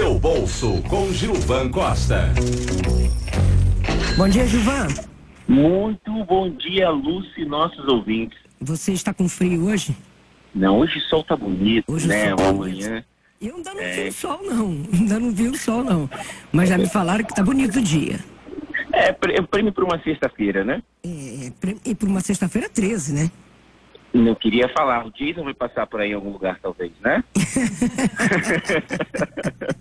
Seu bolso com Gilvan Costa. Bom dia, Gilvan. Muito bom dia, Lúcia e nossos ouvintes. Você está com frio hoje? Não, hoje o sol tá bonito, Hoje né? sol tá Amanhã. Eu ainda não É. vi o sol, não. Ainda não vi o sol, não. Mas já me falaram que tá bonito o dia. É, é prêmio para uma sexta-feira, né? É, e por uma sexta-feira 13, né? Não queria falar. O Jason vai passar por aí em algum lugar, talvez, né?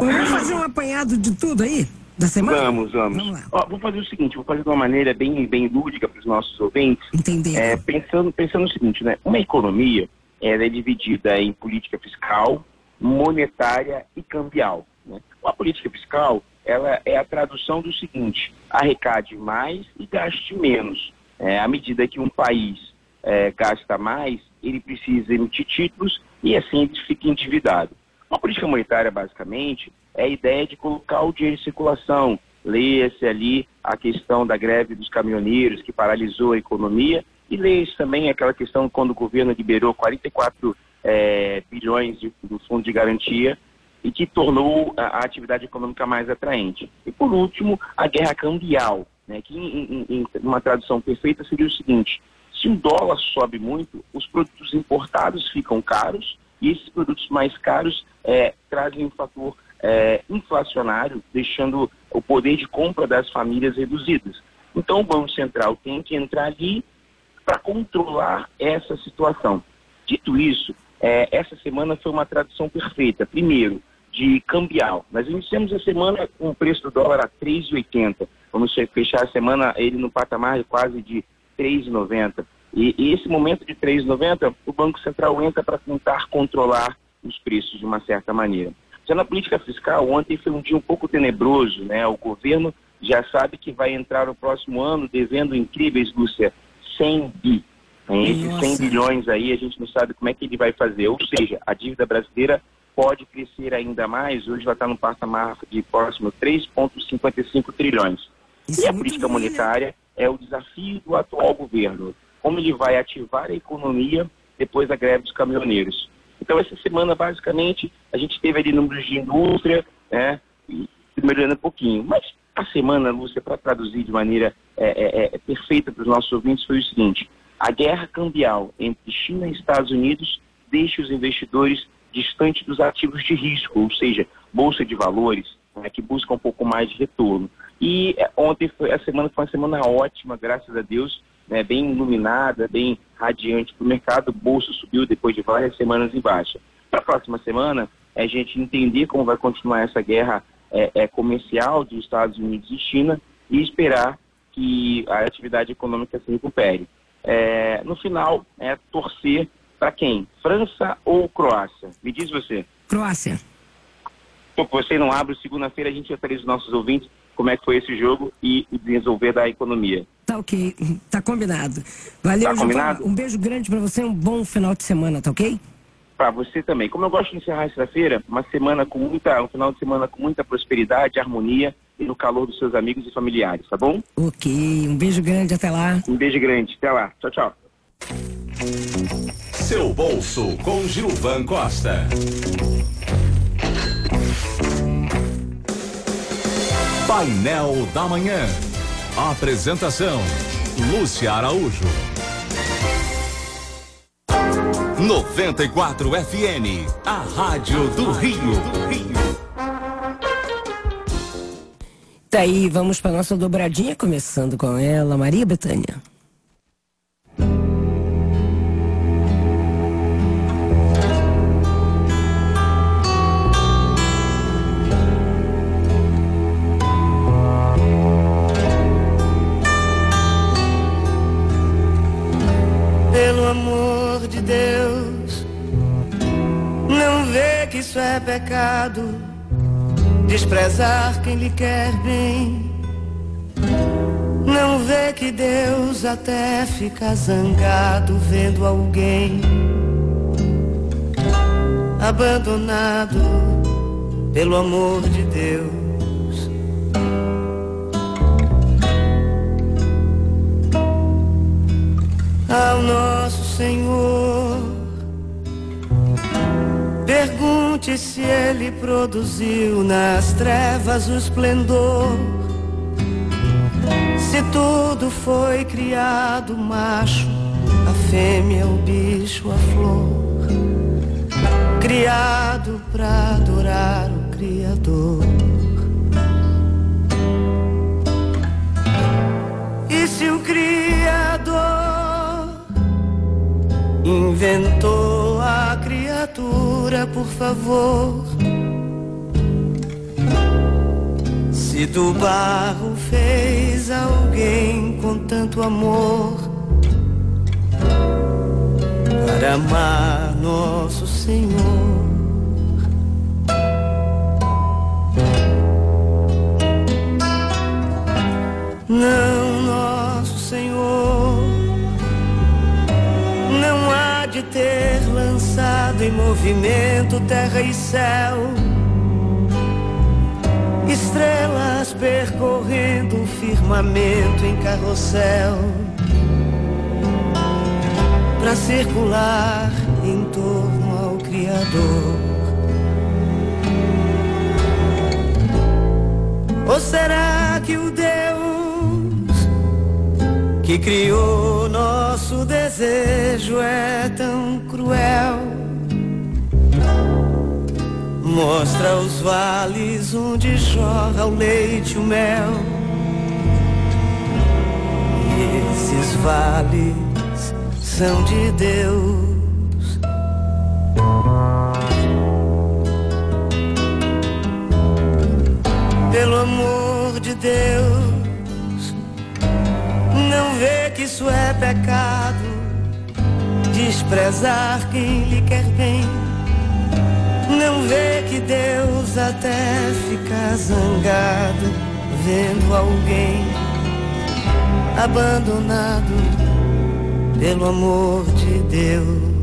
Vamos fazer um apanhado de tudo aí? Da semana? Vamos, vamos. Vamos lá. Ó, vou fazer o seguinte, vou fazer de uma maneira bem, bem lúdica para os nossos ouvintes. Entender. É, pensando, pensando no seguinte, né? Uma economia ela é dividida em política fiscal, monetária e cambial. Né? A política fiscal ela é a tradução do seguinte: arrecade mais e gaste menos. É, à medida que um país é, gasta mais, ele precisa emitir títulos e assim ele fica endividado. Uma política monetária, basicamente, é a ideia de colocar o dinheiro em circulação. Leia-se ali a questão da greve dos caminhoneiros, que paralisou a economia, e leia-se também aquela questão quando o governo liberou 44 eh, bilhões de, do fundo de garantia e que tornou a, a atividade econômica mais atraente. E, por último, a guerra cambial, né, que, em, em- em uma tradução perfeita, seria o seguinte: se o dólar sobe muito, os produtos importados ficam caros e esses produtos mais caros eh, trazem um fator eh, inflacionário, deixando o poder de compra das famílias reduzidas. Então, o Banco Central tem que entrar ali para controlar essa situação. Dito isso, eh, essa semana foi uma tradução perfeita. Primeiro, de cambial. Nós iniciamos a semana com o preço do dólar a 3,80. Vamos fe- fechar a semana ele no patamar de quase de 3,90. E, e esse momento de 3,90, o Banco Central entra para tentar controlar os preços de uma certa maneira. Já na política fiscal, ontem foi um dia um pouco tenebroso, né? O governo já sabe que vai entrar no próximo ano devendo incríveis, Lúcia, 100 bi. Esses 100 Nossa. bilhões aí, a gente não sabe como é que ele vai fazer. Ou seja, a dívida brasileira pode crescer ainda mais. Hoje vai estar no patamar de próximo 3,55 trilhões. Isso E é a muito política ruim, né? monetária é o desafio do atual governo. Como ele vai ativar a economia depois da greve dos caminhoneiros. Então, essa semana, basicamente, a gente teve ali números de indústria, né, melhorando um pouquinho. Mas a semana, Lúcia, para traduzir de maneira é, é, é, perfeita para os nossos ouvintes, foi o seguinte: a guerra cambial entre China e Estados Unidos deixa os investidores distantes dos ativos de risco, ou seja, bolsa de valores, né, que busca um pouco mais de retorno. E é, ontem foi, a semana foi uma semana ótima, graças a Deus, né, bem iluminada, bem radiante para o mercado. O bolso subiu depois de várias semanas em baixa. Para a próxima semana, é a gente entender como vai continuar essa guerra é, é, comercial de Estados Unidos e China e esperar que a atividade econômica se recupere. É, no final, é torcer para quem? França ou Croácia? Me diz você. Croácia. Pô, você não abre, segunda-feira a gente atualiza os nossos ouvintes como é que foi esse jogo e o desenvolver da economia. Tá ok. Tá combinado. Valeu, Tá combinado? Um beijo grande pra você, um bom final de semana, tá ok? Para você também. Como eu gosto de encerrar sexta-feira, uma semana com muita, um final de semana com muita prosperidade, harmonia e no calor dos seus amigos e familiares, tá bom? Ok. Um beijo grande, até lá. Um beijo grande. Até lá. Tchau, tchau. Seu bolso com Gilvan Costa. Painel da Manhã. Apresentação: Lúcia Araújo. 94 FN, a Rádio do Rio. Daí, vamos pra nossa dobradinha, começando com ela, Maria Bethânia. Amor de Deus, não vê que isso é pecado, desprezar quem lhe quer bem. Não vê que Deus até fica zangado vendo alguém abandonado pelo amor de Deus. Ao nosso Senhor. Pergunte se ele produziu nas trevas o esplendor. Se tudo foi criado macho, a fêmea, o bicho, a flor, criado para adorar o Criador. E se o Criador inventou a criatura, por favor. Se do barro fez alguém com tanto amor para amar nosso Senhor. Não, movimento terra e céu, estrelas percorrendo o firmamento em carrossel, para circular em torno ao Criador. Ou será que o Deus que criou nosso desejo é tão cruel? Mostra os vales onde jorra o leite e o mel. E esses vales são de Deus. Pelo amor de Deus, não vê que isso é pecado. Desprezar quem lhe quer bem. Não vê que Deus até fica zangado vendo alguém abandonado pelo amor de Deus.